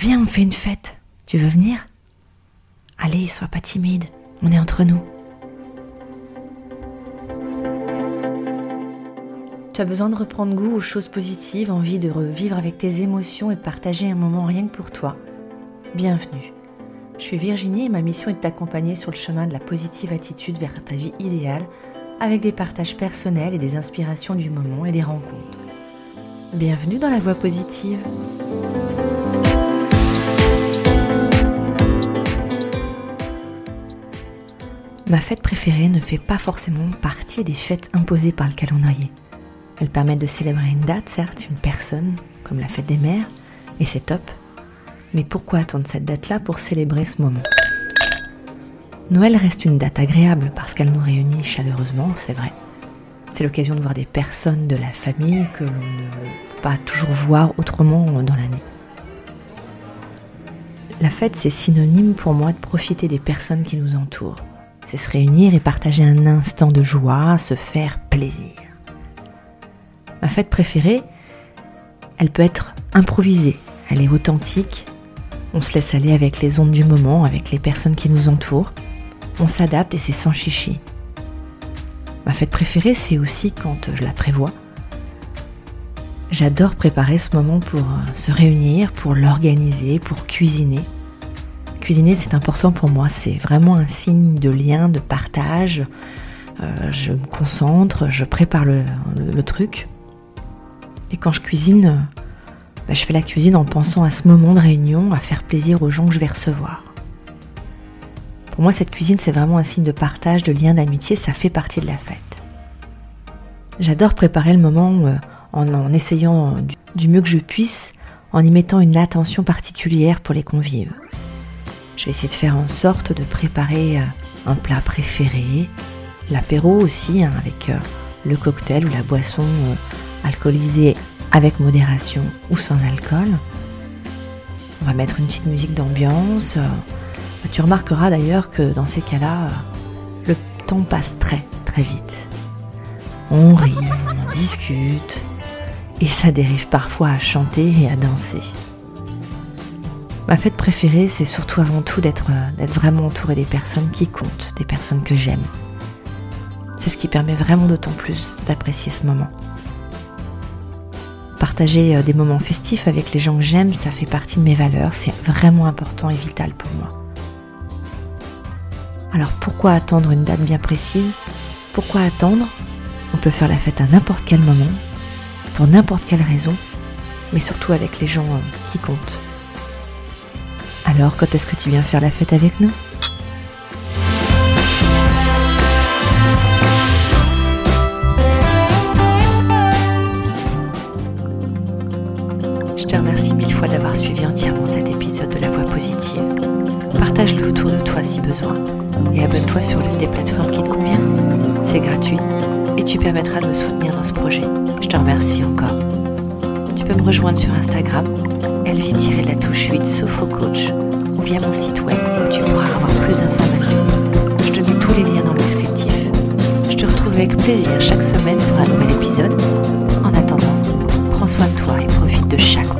Viens, on fait une fête. Tu veux venir? Allez, sois pas timide, on est entre nous. Tu as besoin de reprendre goût aux choses positives, envie de revivre avec tes émotions et de partager un moment rien que pour toi. Bienvenue. Je suis Virginie et ma mission est de t'accompagner sur le chemin de la positive attitude vers ta vie idéale avec des partages personnels et des inspirations du moment et des rencontres. Bienvenue dans la voie positive. Ma fête préférée ne fait pas forcément partie des fêtes imposées par le calendrier. Elles permettent de célébrer une date, certes, une personne, comme la fête des mères, et c'est top. Mais pourquoi attendre cette date-là pour célébrer ce moment? Noël reste une date agréable parce qu'elle nous réunit chaleureusement, c'est vrai. C'est l'occasion de voir des personnes de la famille que l'on ne peut pas toujours voir autrement dans l'année. La fête, c'est synonyme pour moi de profiter des personnes qui nous entourent c'est se réunir et partager un instant de joie, se faire plaisir. Ma fête préférée, elle peut être improvisée, elle est authentique, on se laisse aller avec les ondes du moment, avec les personnes qui nous entourent, on s'adapte et c'est sans chichi. Ma fête préférée, c'est aussi quand je la prévois. J'adore préparer ce moment pour se réunir, pour l'organiser, pour cuisiner. Cuisiner, c'est important pour moi. C'est vraiment un signe de lien, de partage. Euh, je me concentre, je prépare le, truc. Et quand je cuisine, bah, je fais la cuisine en pensant à ce moment de réunion, à faire plaisir aux gens que je vais recevoir. Pour moi, cette cuisine, c'est vraiment un signe de partage, de lien, d'amitié. Ça fait partie de la fête. J'adore préparer le moment euh, en, essayant du mieux que je puisse, en y mettant une attention particulière pour les convives. Je vais essayer de faire en sorte de préparer euh, un plat préféré, l'apéro aussi, hein, avec euh, le cocktail ou la boisson euh, alcoolisée avec modération ou sans alcool. On va mettre une petite musique d'ambiance. Tu remarqueras d'ailleurs que dans ces cas-là, le temps passe très très vite. On rit, on discute, et ça dérive parfois à chanter et à danser. Ma fête préférée, c'est surtout avant tout d'être euh, vraiment entouré des personnes qui comptent, des personnes que j'aime. C'est ce qui permet vraiment d'autant plus d'apprécier ce moment. Partager euh, des moments festifs avec les gens que j'aime, ça fait partie de mes valeurs, c'est vraiment important et vital pour moi. Alors pourquoi attendre une date bien précise? Pourquoi attendre? On peut faire la fête à n'importe quel moment, pour n'importe quelle raison, mais surtout avec les gens euh, qui comptent. Alors, quand est-ce que tu viens faire la fête avec nous? Je te remercie mille fois d'avoir suivi entièrement cet épisode de La Voix Positive. Partage-le autour de toi si besoin et abonne-toi sur l'une des plateformes qui te convient. C'est gratuit et tu permettras de me soutenir dans ce projet. Je te remercie encore. Tu peux me rejoindre sur Instagram tirer la touche 8 Coach ou via mon site web où tu pourras avoir plus d'informations. Je te mets tous les liens dans le descriptif. Je te retrouve avec plaisir chaque semaine pour un nouvel épisode. En attendant, prends soin de toi et profite de chaque.